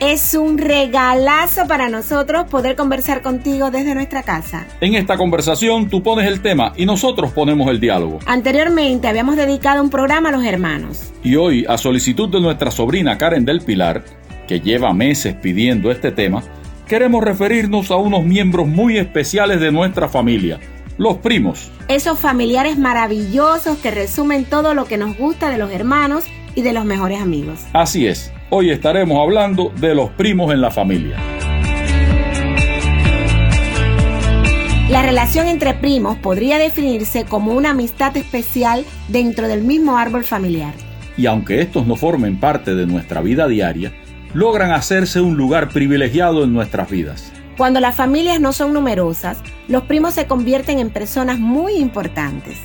Es un regalazo para nosotros poder conversar contigo desde nuestra casa. En esta conversación tú pones el tema y nosotros ponemos el diálogo. Anteriormente habíamos dedicado un programa a los hermanos. Y hoy, a solicitud de nuestra sobrina Karen del Pilar, que lleva meses pidiendo este tema, queremos referirnos a unos miembros muy especiales de nuestra familia, los primos. Esos familiares maravillosos que resumen todo lo que nos gusta de los hermanos y de los mejores amigos. Así es, hoy estaremos hablando de los primos en la familia. La relación entre primos podría definirse como una amistad especial dentro del mismo árbol familiar. Y aunque estos no formen parte de nuestra vida diaria, logran hacerse un lugar privilegiado en nuestras vidas. Cuando las familias no son numerosas, los primos se convierten en personas muy importantes.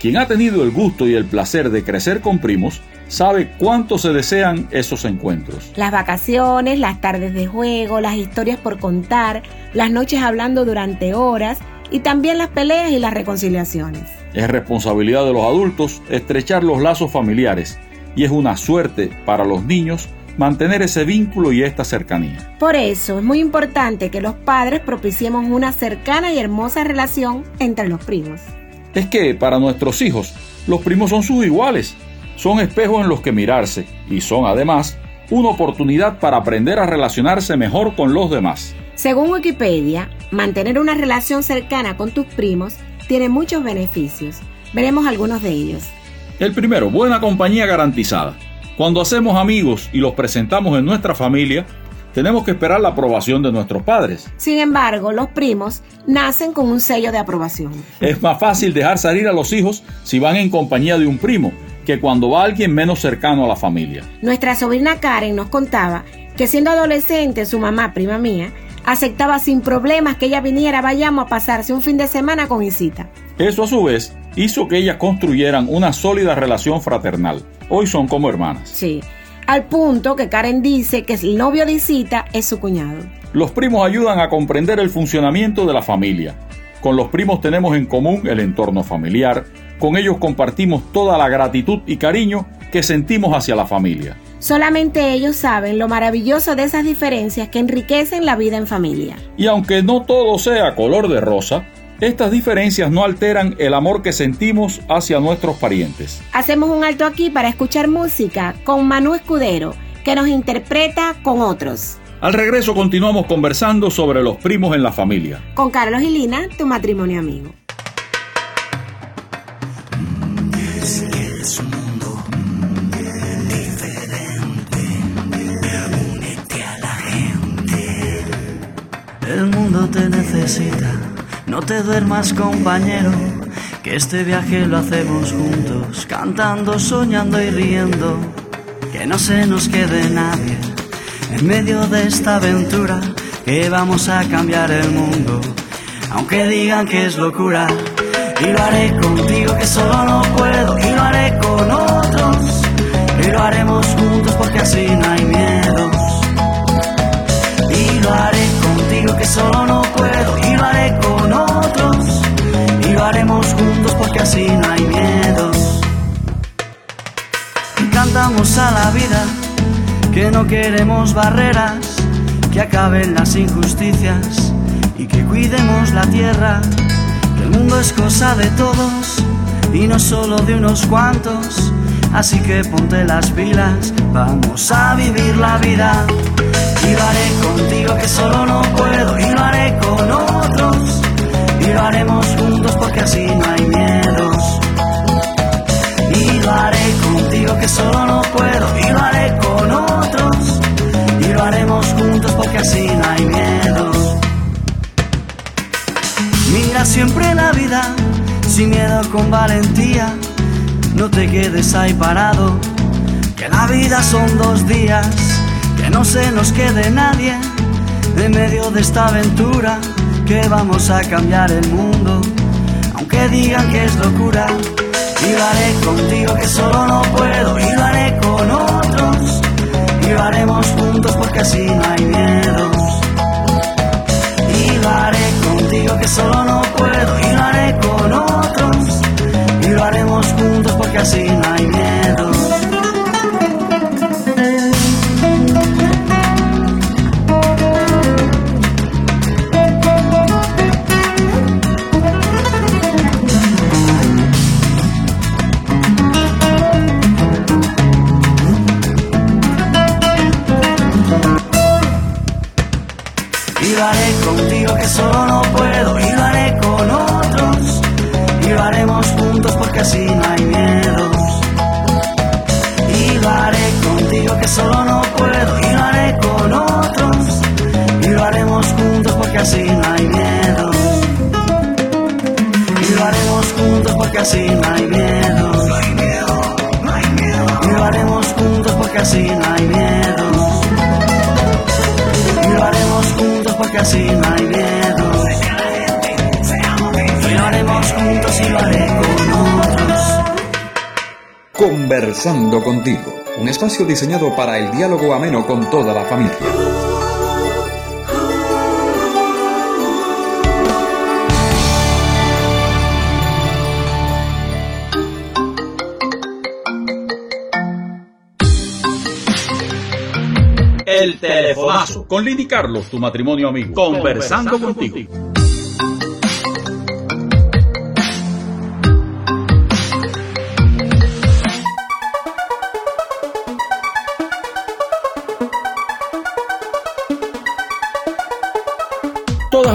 Quien ha tenido el gusto y el placer de crecer con primos sabe cuánto se desean esos encuentros. Las vacaciones, las tardes de juego, las historias por contar, las noches hablando durante horas y también las peleas y las reconciliaciones. Es responsabilidad de los adultos estrechar los lazos familiares y es una suerte para los niños mantener ese vínculo y esta cercanía. Por eso es muy importante que los padres propiciemos una cercana y hermosa relación entre los primos. Es que para nuestros hijos, los primos son sus iguales, son espejos en los que mirarse y son además una oportunidad para aprender a relacionarse mejor con los demás. Según Wikipedia, mantener una relación cercana con tus primos tiene muchos beneficios. Veremos algunos de ellos. El primero, buena compañía garantizada. Cuando hacemos amigos y los presentamos en nuestra familia, tenemos que esperar la aprobación de nuestros padres. Sin embargo, los primos nacen con un sello de aprobación. Es más fácil dejar salir a los hijos si van en compañía de un primo que cuando va alguien menos cercano a la familia. Nuestra sobrina Karen nos contaba que siendo adolescente su mamá, prima mía, aceptaba sin problemas que ella viniera a Bayamo a pasarse un fin de semana con Isita. Eso a su vez hizo que ellas construyeran una sólida relación fraternal. Hoy son como hermanas. Sí, al punto que Karen dice que el novio de Isita es su cuñado. Los primos ayudan a comprender el funcionamiento de la familia. Con los primos tenemos en común el entorno familiar, con ellos compartimos toda la gratitud y cariño que sentimos hacia la familia. Solamente ellos saben lo maravilloso de esas diferencias que enriquecen la vida en familia. Y aunque no todo sea color de rosa, estas diferencias no alteran el amor que sentimos hacia nuestros parientes. Hacemos un alto aquí para escuchar música con Manu Escudero, que nos interpreta con otros. Al regreso continuamos conversando sobre los primos en la familia. Con Carlos y Lina, tu matrimonio amigo. No te duermas compañero, que este viaje lo hacemos juntos, cantando, soñando y riendo, que no se nos quede nadie en medio de esta aventura, que vamos a cambiar el mundo, aunque digan que es locura, y lo haré contigo que solo no puedo, y lo haré con otros, y lo haremos juntos porque así no hay miedos, y lo haré que solo no puedo y lo haré con otros y lo haremos juntos porque así no hay miedos. Y cantamos a la vida que no queremos barreras, que acaben las injusticias y que cuidemos la tierra, que el mundo es cosa de todos y no solo de unos cuantos. Así que ponte las pilas, vamos a vivir la vida y lo haré contigo que solo no puedo. Y lo haré con otros. Y lo haremos juntos porque así no hay miedos. Y lo haré contigo que solo no puedo. Y lo haré con otros. Y lo haremos juntos porque así no hay miedos. Mira siempre la vida sin miedo con valentía. No te quedes ahí parado, que la vida son dos días, que no se nos quede nadie en medio de esta aventura, que vamos a cambiar el mundo, aunque digan que es locura. Y lo haré contigo que solo no puedo, y lo haré con otros, y lo haremos juntos porque así no hay miedos. Y lo haré contigo que solo no puedo, y lo haré con otros, y lo haremos juntos porque así no hay miedos. Que solo no puedo Y lo haré con otros. Y lo haremos juntos porque así no hay miedos Y lo haremos juntos porque así no hay miedos Y lo haremos juntos porque así no hay miedos y lo haremos juntos porque así no hay miedo. Y lo haremos juntos y lo haré con otros. Conversando contigo, un espacio diseñado para el diálogo ameno con toda la familia. El telefonazo. Con Lini Carlos, tu matrimonio amigo. Conversando, contigo.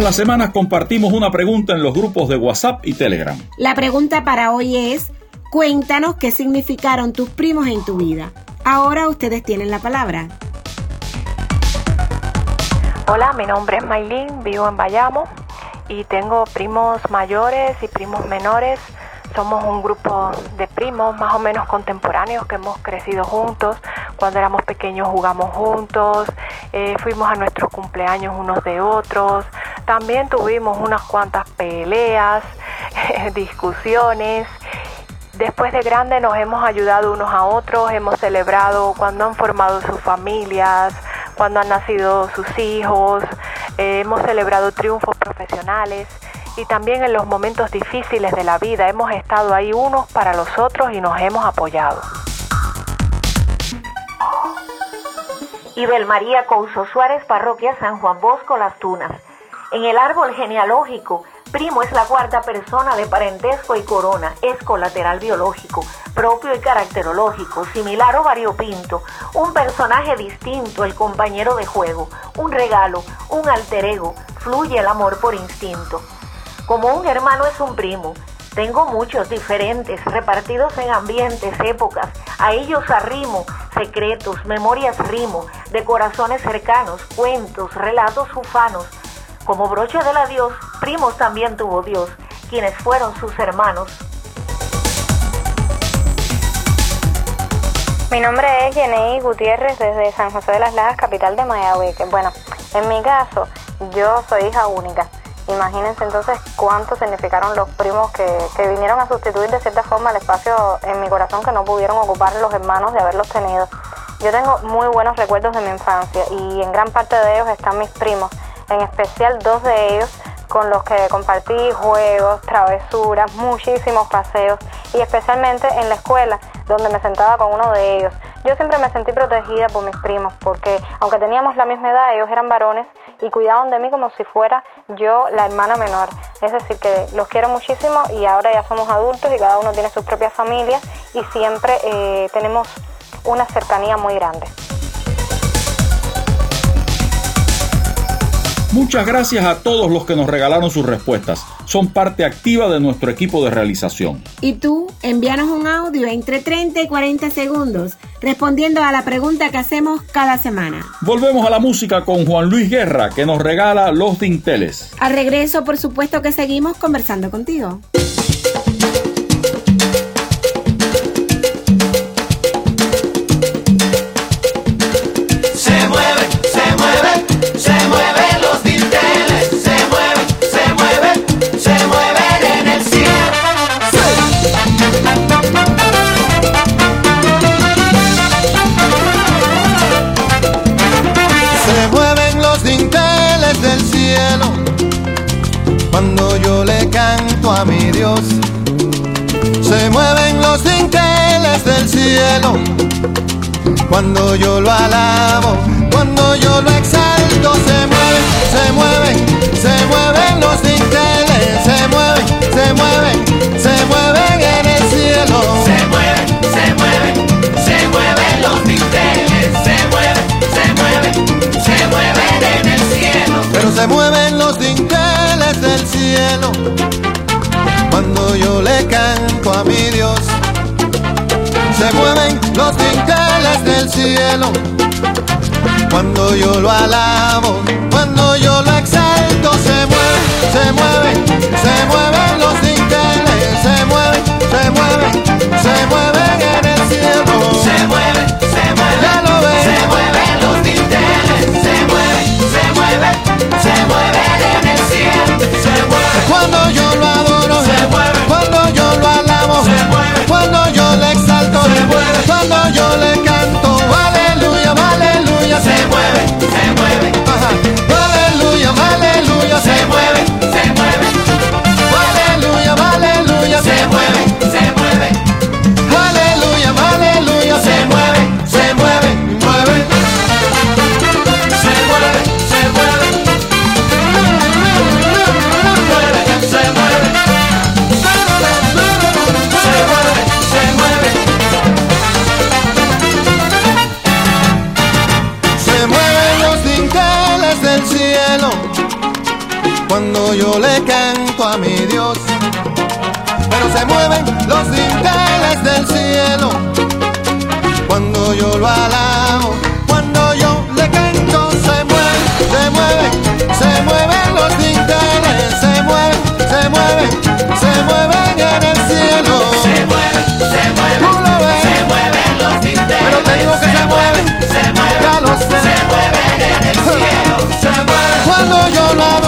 Las semanas compartimos una pregunta en los grupos de WhatsApp y Telegram. La pregunta para hoy es, cuéntanos qué significaron tus primos en tu vida. Ahora ustedes tienen la palabra. Hola, mi nombre es Maylin, vivo en Bayamo y tengo primos mayores y primos menores. Somos un grupo de primos más o menos contemporáneos que hemos crecido juntos. Cuando éramos pequeños jugamos juntos, eh, fuimos a nuestros cumpleaños unos de otros. También tuvimos unas cuantas peleas, discusiones. Después de grande nos hemos ayudado unos a otros, hemos celebrado cuando han formado sus familias, cuando han nacido sus hijos, eh, hemos celebrado triunfos profesionales y también en los momentos difíciles de la vida hemos estado ahí unos para los otros y nos hemos apoyado. Ibel María Couso Suárez, parroquia San Juan Bosco, Las Tunas. En el árbol genealógico, primo es la cuarta persona de parentesco y corona, es colateral biológico, propio y caracterológico, similar o variopinto, un personaje distinto, el compañero de juego, un regalo, un alter ego, fluye el amor por instinto. Como un hermano es un primo, tengo muchos diferentes, repartidos en ambientes, épocas, a ellos arrimo, secretos, memorias rimo, de corazones cercanos, cuentos, relatos ufanos. Como broche del adiós, primos también tuvo Dios, quienes fueron sus hermanos. Mi nombre es Yenei Gutiérrez desde San José de las Lajas, capital de Mayagüez. Que, Bueno, en mi caso, yo soy hija única. Imagínense entonces cuánto significaron los primos que, que vinieron a sustituir de cierta forma el espacio en mi corazón que no pudieron ocupar los hermanos de haberlos tenido. Yo tengo muy buenos recuerdos de mi infancia y en gran parte de ellos están mis primos, en especial dos de ellos con los que compartí juegos, travesuras, muchísimos paseos y especialmente en la escuela donde me sentaba con uno de ellos. Yo siempre me sentí protegida por mis primos porque aunque teníamos la misma edad, ellos eran varones y cuidaban de mí como si fuera yo la hermana menor. Es decir, que los quiero muchísimo y ahora ya somos adultos y cada uno tiene sus propias familias y siempre eh, tenemos una cercanía muy grande. Muchas gracias a todos los que nos regalaron sus respuestas. Son parte activa de nuestro equipo de realización. Y tú, envíanos un audio entre 30 y 40 segundos respondiendo a la pregunta que hacemos cada semana. Volvemos a la música con Juan Luis Guerra, que nos regala Los Dinteles. Al regreso, por supuesto que seguimos conversando contigo. Dinteles del cielo cuando yo lo alabo, cuando yo lo exalto. Se mueven, se mueven, se mueven los dinteles, se mueven, se mueven, se mueven del cielo cuando yo lo alabo, cuando yo lo exalto. Se mueven, se mueven, se mueven los dinteles, se mueven, se mueven, se mueven en el cielo. Se mueven, se mueven, se mueven los dinteles, se mueven, se mueven, cielo. Se mueven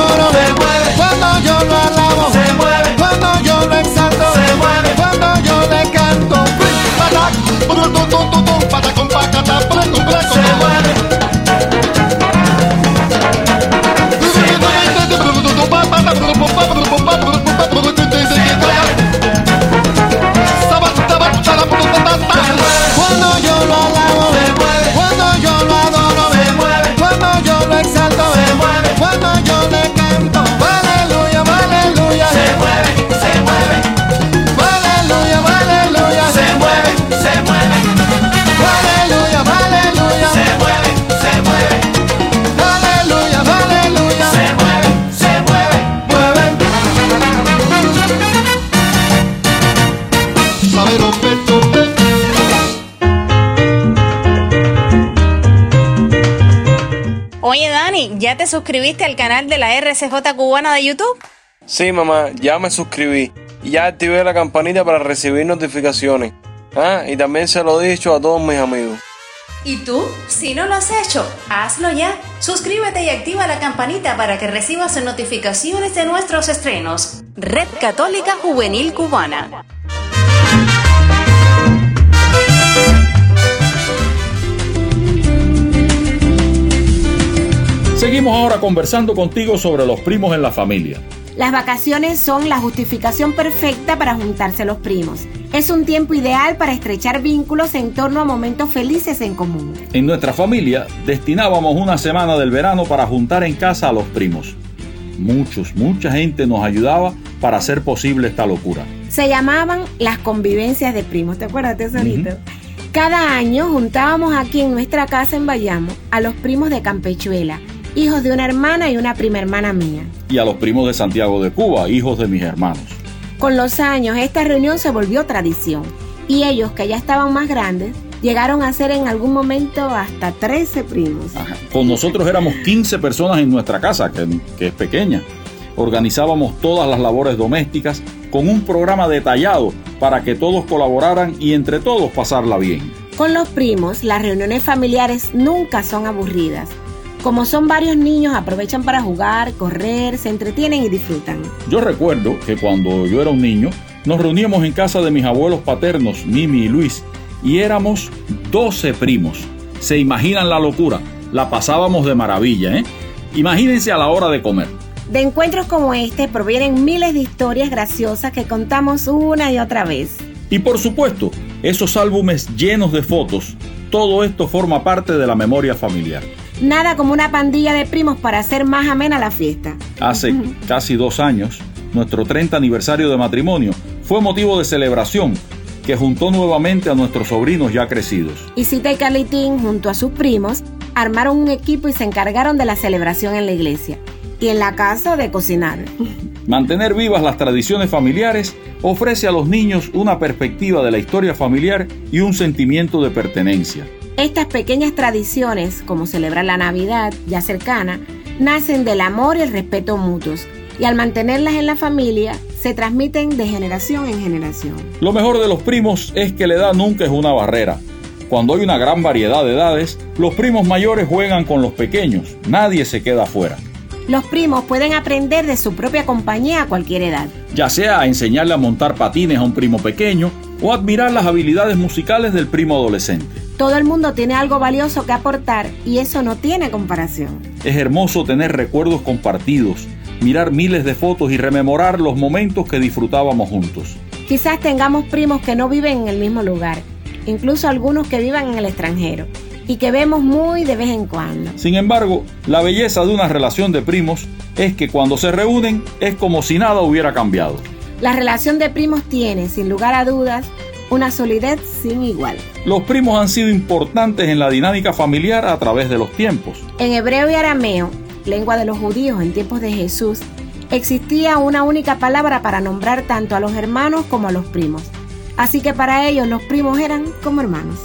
¿ya te suscribiste al canal de la RCJ cubana de YouTube? Sí, mamá, ya me suscribí y ya activé la campanita para recibir notificaciones. Ah, y también se lo he dicho a todos mis amigos. ¿Y tú? Si no lo has hecho, hazlo ya. Suscríbete y activa la campanita para que recibas notificaciones de nuestros estrenos. Red Católica Juvenil Cubana. Seguimos ahora conversando contigo sobre los primos en la familia. Las vacaciones son la justificación perfecta para juntarse los primos. Es un tiempo ideal para estrechar vínculos en torno a momentos felices en común. En nuestra familia destinábamos una semana del verano para juntar en casa a los primos. Muchos, mucha gente nos ayudaba para hacer posible esta locura. Se llamaban las convivencias de primos, ¿te acuerdas, tesorito? Cada año juntábamos aquí en nuestra casa en Bayamo a los primos de Campechuela hijos de una hermana y una prima hermana mía. Y a los primos de Santiago de Cuba, hijos de mis hermanos. Con los años, esta reunión se volvió tradición y ellos, que ya estaban más grandes, llegaron a ser en algún momento hasta 13 primos. Con nosotros éramos 15 personas en nuestra casa, que, que es pequeña. Organizábamos todas las labores domésticas con un programa detallado para que todos colaboraran y entre todos pasarla bien. Con los primos, las reuniones familiares nunca son aburridas. Como son varios niños, aprovechan para jugar, correr, se entretienen y disfrutan. Yo recuerdo que cuando yo era un niño, nos reuníamos en casa de mis abuelos paternos, Mimi y Luis, y éramos 12 primos. ¿Se imaginan la locura? La pasábamos de maravilla, ¿eh? Imagínense a la hora de comer. De encuentros como este provienen miles de historias graciosas que contamos una y otra vez. Y por supuesto, esos álbumes llenos de fotos, todo esto forma parte de la memoria familiar. Nada como una pandilla de primos para hacer más amena la fiesta. Hace casi dos años, nuestro 30 aniversario de matrimonio fue motivo de celebración que juntó nuevamente a nuestros sobrinos ya crecidos. Isita y Carlitín, junto a sus primos, armaron un equipo y se encargaron de la celebración en la iglesia y en la casa de cocinar. Mantener vivas las tradiciones familiares ofrece a los niños una perspectiva de la historia familiar y un sentimiento de pertenencia. Estas pequeñas tradiciones, como celebrar la Navidad ya cercana, nacen del amor y el respeto mutuos y al mantenerlas en la familia se transmiten de generación en generación. Lo mejor de los primos es que la edad nunca es una barrera. Cuando hay una gran variedad de edades, los primos mayores juegan con los pequeños, nadie se queda afuera. Los primos pueden aprender de su propia compañía a cualquier edad. Ya sea enseñarle a montar patines a un primo pequeño o admirar las habilidades musicales del primo adolescente. Todo el mundo tiene algo valioso que aportar y eso no tiene comparación. Es hermoso tener recuerdos compartidos, mirar miles de fotos y rememorar los momentos que disfrutábamos juntos. Quizás tengamos primos que no viven en el mismo lugar, incluso algunos que vivan en el extranjero y que vemos muy de vez en cuando. Sin embargo, la belleza de una relación de primos es que cuando se reúnen es como si nada hubiera cambiado. La relación de primos tiene, sin lugar a dudas, una solidez sin igual. Los primos han sido importantes en la dinámica familiar a través de los tiempos. En hebreo y arameo, lengua de los judíos en tiempos de Jesús, existía una única palabra para nombrar tanto a los hermanos como a los primos. Así que para ellos los primos eran como hermanos.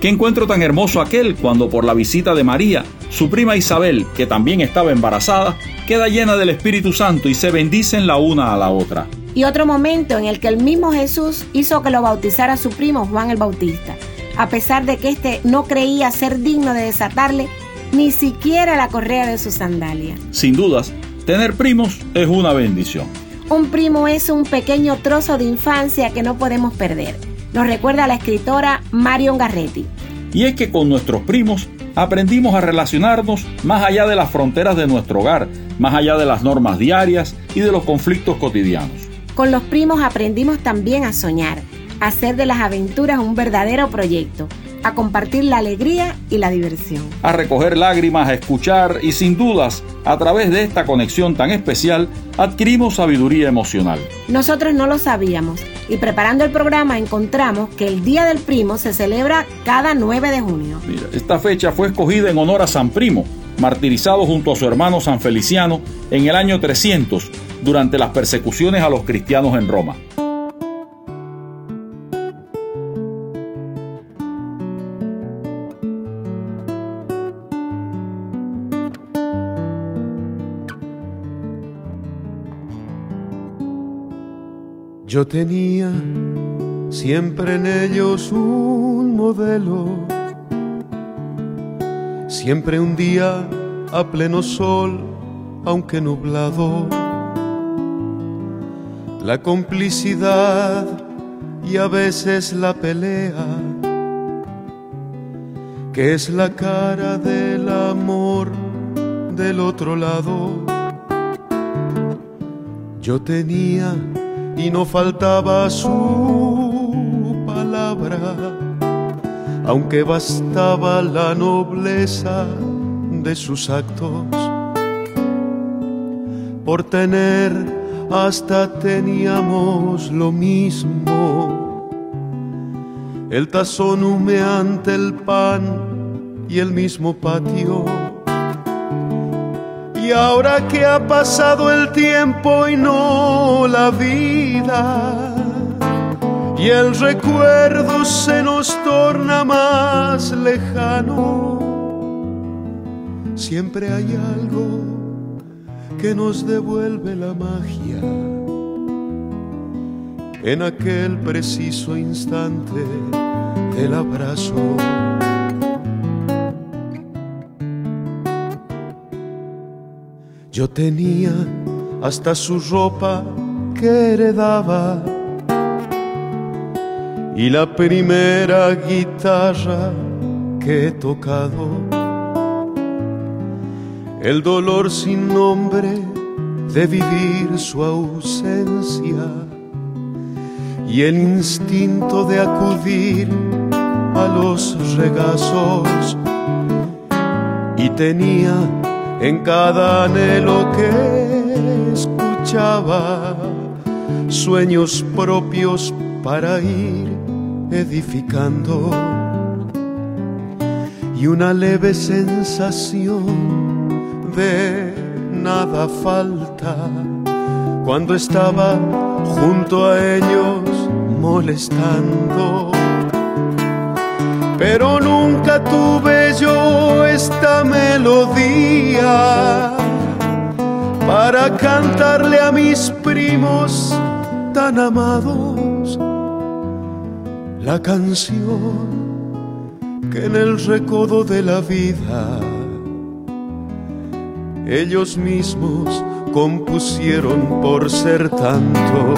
Qué encuentro tan hermoso aquel cuando por la visita de María, su prima Isabel, que también estaba embarazada, queda llena del Espíritu Santo y se bendicen la una a la otra. Y otro momento en el que el mismo Jesús hizo que lo bautizara su primo Juan el Bautista, a pesar de que éste no creía ser digno de desatarle ni siquiera la correa de su sandalia. Sin dudas, tener primos es una bendición. Un primo es un pequeño trozo de infancia que no podemos perder nos recuerda la escritora Marion Garretti. Y es que con nuestros primos aprendimos a relacionarnos más allá de las fronteras de nuestro hogar, más allá de las normas diarias y de los conflictos cotidianos. Con los primos aprendimos también a soñar, a hacer de las aventuras un verdadero proyecto, a compartir la alegría y la diversión. A recoger lágrimas, a escuchar y sin dudas, a través de esta conexión tan especial, adquirimos sabiduría emocional. Nosotros no lo sabíamos y preparando el programa encontramos que el Día del Primo se celebra cada 9 de junio. Mira, esta fecha fue escogida en honor a San Primo, martirizado junto a su hermano San Feliciano en el año 300 durante las persecuciones a los cristianos en Roma. Yo tenía siempre en ellos un modelo, siempre un día a pleno sol, aunque nublado, la complicidad y a veces la pelea, que es la cara del amor del otro lado. Yo tenía y no faltaba su palabra, aunque bastaba la nobleza de sus actos. Por tener hasta teníamos lo mismo, el tazón humeante, el pan y el mismo patio. Y ahora que ha pasado el tiempo y no la vida, y el recuerdo se nos torna más lejano, siempre hay algo que nos devuelve la magia en aquel preciso instante del abrazo. Yo tenía hasta su ropa que heredaba y la primera guitarra que he tocado. El dolor sin nombre de vivir su ausencia y el instinto de acudir a los regazos. Y tenía en cada anhelo que escuchaba sueños propios para ir edificando y una leve sensación nada falta cuando estaba junto a ellos molestando. Pero nunca tuve yo esta melodía para cantarle a mis primos tan amados la canción que en el recodo de la vida ellos mismos compusieron por ser tanto.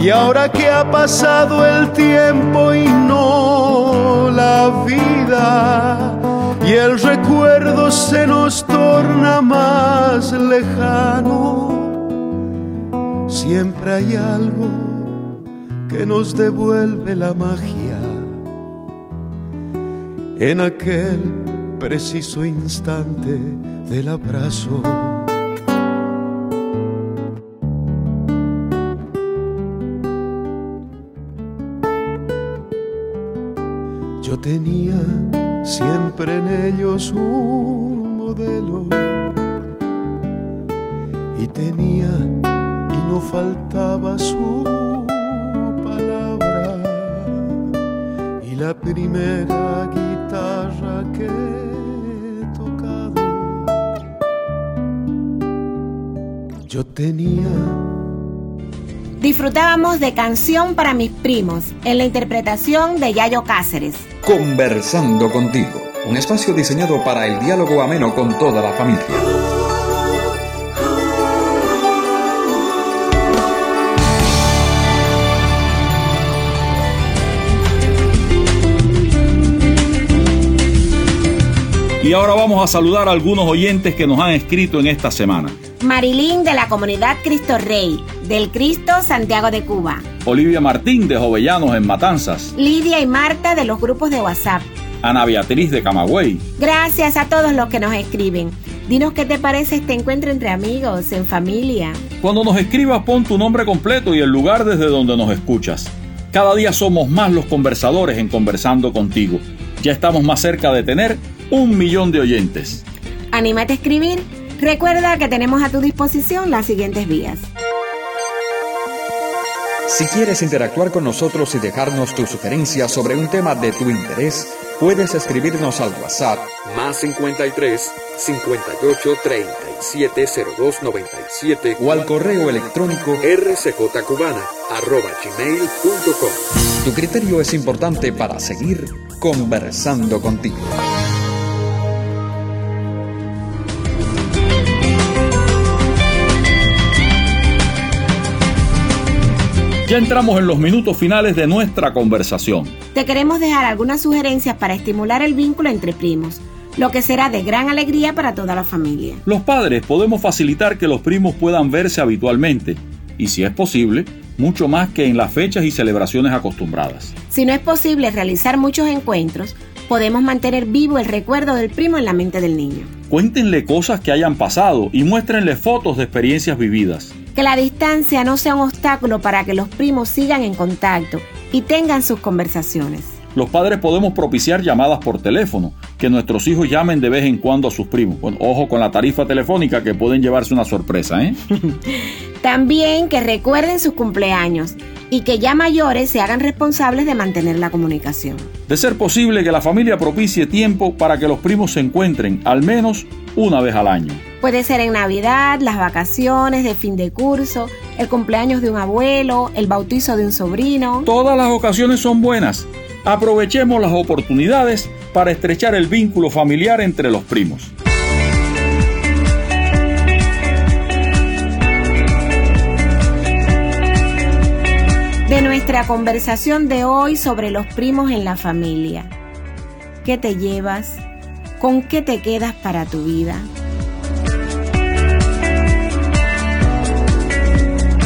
Y ahora que ha pasado el tiempo y no la vida, y el recuerdo se nos torna más lejano, siempre hay algo que nos devuelve la magia en aquel preciso instante del abrazo. Yo tenía siempre en ellos un modelo y tenía y no faltaba su palabra y la primera guitarra que tenía Disfrutábamos de Canción para mis primos en la interpretación de Yayo Cáceres. Conversando contigo, un espacio diseñado para el diálogo ameno con toda la familia. Y ahora vamos a saludar a algunos oyentes que nos han escrito en esta semana. Marilyn de la comunidad Cristo Rey, del Cristo Santiago de Cuba. Olivia Martín de Jovellanos en Matanzas. Lidia y Marta de los grupos de WhatsApp. Ana Beatriz de Camagüey. Gracias a todos los que nos escriben. Dinos qué te parece este encuentro entre amigos, en familia. Cuando nos escribas pon tu nombre completo y el lugar desde donde nos escuchas. Cada día somos más los conversadores en Conversando contigo. Ya estamos más cerca de tener un millón de oyentes. Anímate a escribir. Recuerda que tenemos a tu disposición las siguientes vías. Si quieres interactuar con nosotros y dejarnos tus sugerencias sobre un tema de tu interés, puedes escribirnos al WhatsApp más 53 58 37 02 97 o al correo electrónico rcjcubana arroba gmail.com. Tu criterio es importante para seguir conversando contigo. Ya entramos en los minutos finales de nuestra conversación. Te queremos dejar algunas sugerencias para estimular el vínculo entre primos, lo que será de gran alegría para toda la familia. Los padres podemos facilitar que los primos puedan verse habitualmente y si es posible, mucho más que en las fechas y celebraciones acostumbradas. Si no es posible realizar muchos encuentros, podemos mantener vivo el recuerdo del primo en la mente del niño. Cuéntenle cosas que hayan pasado y muéstrenle fotos de experiencias vividas. Que la distancia no sea un obstáculo para que los primos sigan en contacto y tengan sus conversaciones. Los padres podemos propiciar llamadas por teléfono, que nuestros hijos llamen de vez en cuando a sus primos. Bueno, ojo con la tarifa telefónica que pueden llevarse una sorpresa, ¿eh? También que recuerden sus cumpleaños y que ya mayores se hagan responsables de mantener la comunicación. De ser posible que la familia propicie tiempo para que los primos se encuentren al menos una vez al año. Puede ser en Navidad, las vacaciones de fin de curso, el cumpleaños de un abuelo, el bautizo de un sobrino. Todas las ocasiones son buenas. Aprovechemos las oportunidades para estrechar el vínculo familiar entre los primos. De nuestra conversación de hoy sobre los primos en la familia. ¿Qué te llevas? ¿Con qué te quedas para tu vida?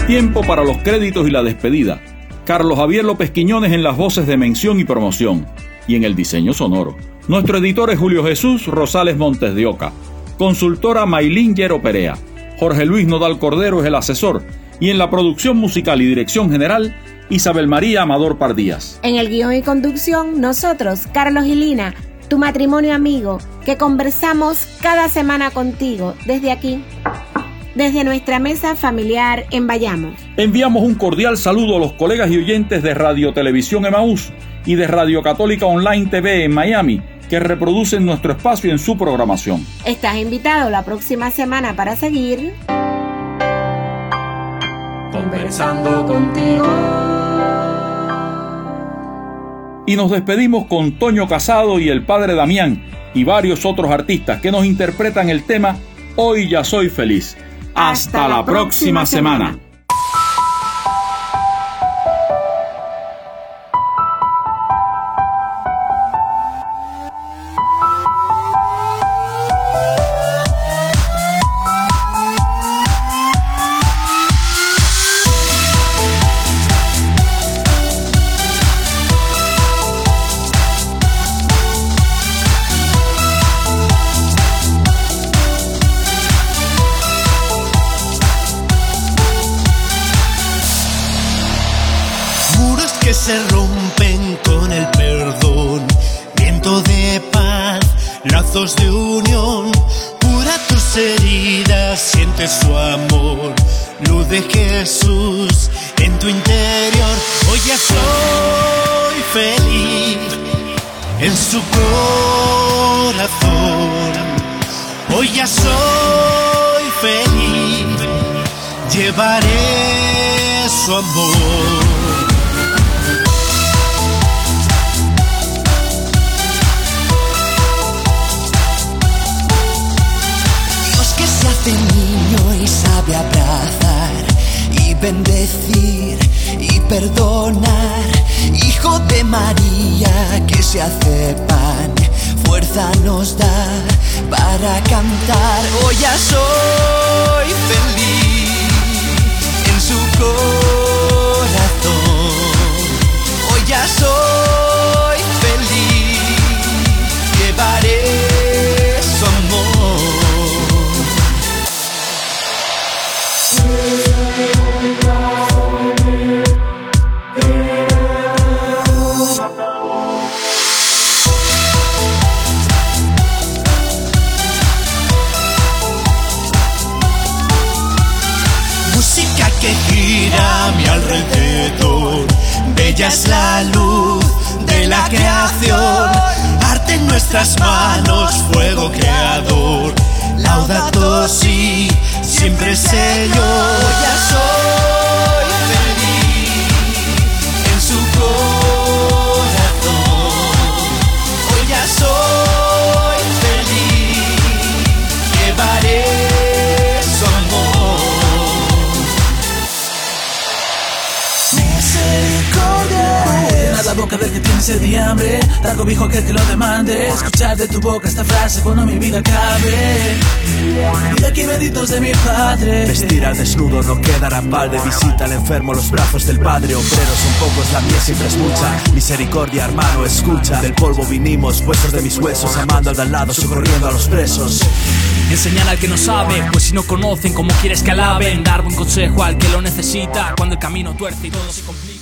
Tiempo para los créditos y la despedida. Carlos Javier López Quiñones en las voces de mención y promoción y en el diseño sonoro. Nuestro editor es Julio Jesús Rosales Montes de Oca. Consultora Mailín Yero Perea. Jorge Luis Nodal Cordero es el asesor. Y en la producción musical y dirección general, Isabel María Amador Pardías. En el guion y conducción, nosotros, Carlos y Lina, tu matrimonio amigo, que conversamos cada semana contigo desde aquí, desde nuestra mesa familiar en Bayamo. Enviamos un cordial saludo a los colegas y oyentes de Radio Televisión Emaús y de Radio Católica Online TV en Miami, que reproducen nuestro espacio en su programación. Estás invitado la próxima semana para seguir Conversando contigo. Y nos despedimos con Toño Casado y el padre Damián y varios otros artistas que nos interpretan el tema Hoy ya soy feliz. Hasta, la, próxima, semana. Niño y sabe abrazar y bendecir y perdonar. Hijo de María que se hace pan, fuerza nos da para cantar. Hoy ya soy feliz en su corazón. Hoy ya soy Es la luz de la creación. Arte en nuestras manos, fuego creador. Laudato si, siempre Señor. Ya soy y hambre Dar cobijo a aquel que lo demande. Escuchar de tu boca esta frase cuando mi vida acabe. Y de aquí benditos de mi Padre. Vestir al desnudo no quedará balde Visita. Al enfermo los brazos del Padre. Obreros son pocos, la mía siempre es mucha Misericordia hermano, escucha. Del polvo vinimos, huesos de mis huesos. Amando al de al lado, socorriendo a los presos. Enseñar al que no sabe, pues si no conocen, ¿cómo quieres que alaben? Dar buen consejo al que lo necesita, cuando el camino tuerce y todo se complica.